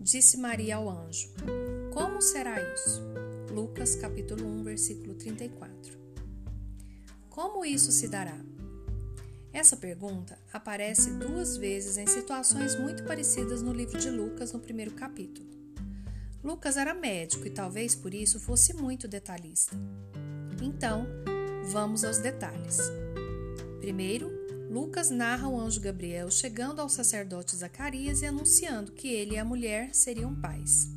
disse Maria ao anjo: Como será isso? Lucas capítulo 1, versículo 34. Como isso se dará? Essa pergunta aparece duas vezes em situações muito parecidas no livro de Lucas, no primeiro capítulo. Lucas era médico e talvez por isso fosse muito detalhista. Então, vamos aos detalhes. Primeiro, Lucas narra o anjo Gabriel chegando ao sacerdote Zacarias e anunciando que ele e a mulher seriam pais.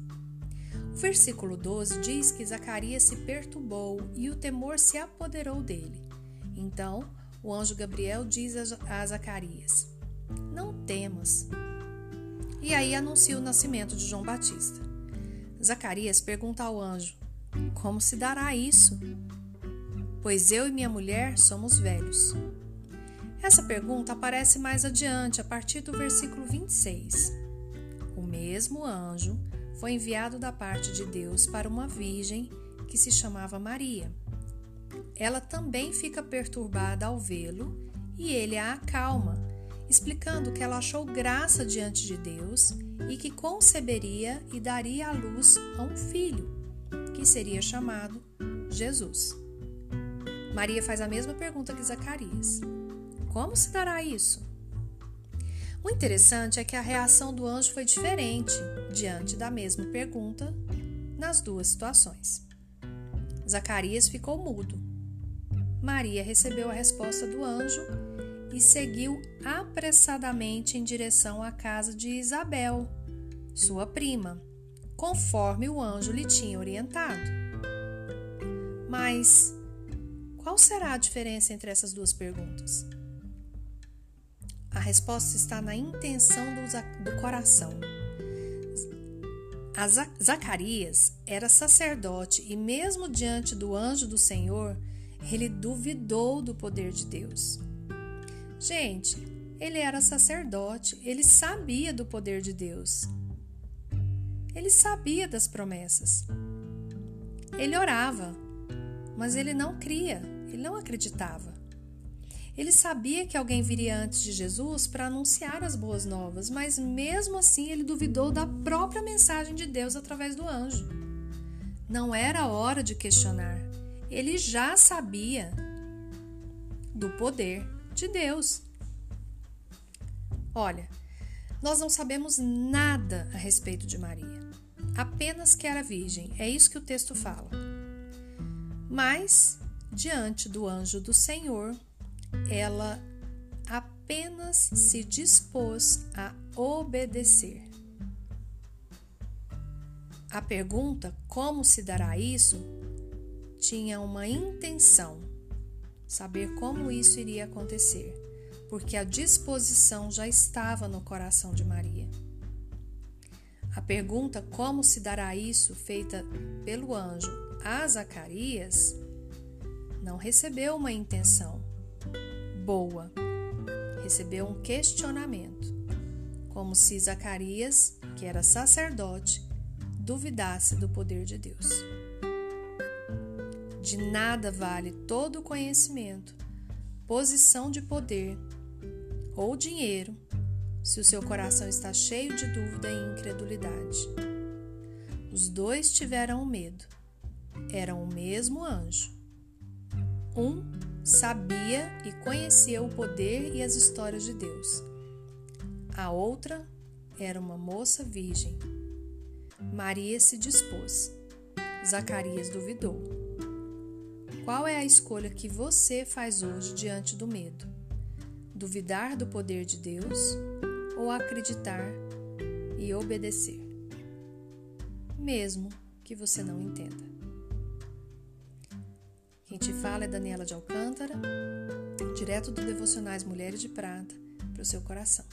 O versículo 12 diz que Zacarias se perturbou e o temor se apoderou dele. Então, o anjo Gabriel diz a Zacarias: Não temas. E aí anuncia o nascimento de João Batista. Zacarias pergunta ao anjo: Como se dará isso? Pois eu e minha mulher somos velhos. Essa pergunta aparece mais adiante, a partir do versículo 26. O mesmo anjo foi enviado da parte de Deus para uma virgem que se chamava Maria. Ela também fica perturbada ao vê-lo e ele a acalma, explicando que ela achou graça diante de Deus e que conceberia e daria à luz a um filho, que seria chamado Jesus. Maria faz a mesma pergunta que Zacarias. Como se dará isso? O interessante é que a reação do anjo foi diferente diante da mesma pergunta nas duas situações. Zacarias ficou mudo. Maria recebeu a resposta do anjo e seguiu apressadamente em direção à casa de Isabel, sua prima, conforme o anjo lhe tinha orientado. Mas qual será a diferença entre essas duas perguntas? A resposta está na intenção do, do coração. Zacarias era sacerdote e, mesmo diante do anjo do Senhor, ele duvidou do poder de Deus. Gente, ele era sacerdote, ele sabia do poder de Deus. Ele sabia das promessas. Ele orava, mas ele não cria, ele não acreditava. Ele sabia que alguém viria antes de Jesus para anunciar as boas novas, mas mesmo assim ele duvidou da própria mensagem de Deus através do anjo. Não era hora de questionar. Ele já sabia do poder de Deus. Olha, nós não sabemos nada a respeito de Maria, apenas que era virgem, é isso que o texto fala. Mas, diante do anjo do Senhor, ela apenas se dispôs a obedecer. A pergunta como se dará isso tinha uma intenção, saber como isso iria acontecer, porque a disposição já estava no coração de Maria. A pergunta como se dará isso, feita pelo anjo a Zacarias, não recebeu uma intenção, boa. Recebeu um questionamento, como se Zacarias, que era sacerdote, duvidasse do poder de Deus. De nada vale todo o conhecimento, posição de poder ou dinheiro se o seu coração está cheio de dúvida e incredulidade. Os dois tiveram medo. Eram o mesmo anjo. Um sabia e conhecia o poder e as histórias de Deus. A outra era uma moça virgem. Maria se dispôs. Zacarias duvidou. Qual é a escolha que você faz hoje diante do medo? Duvidar do poder de Deus ou acreditar e obedecer? Mesmo que você não entenda. Te fala é Daniela de Alcântara, direto do Devocionais Mulheres de Prata, para o seu coração.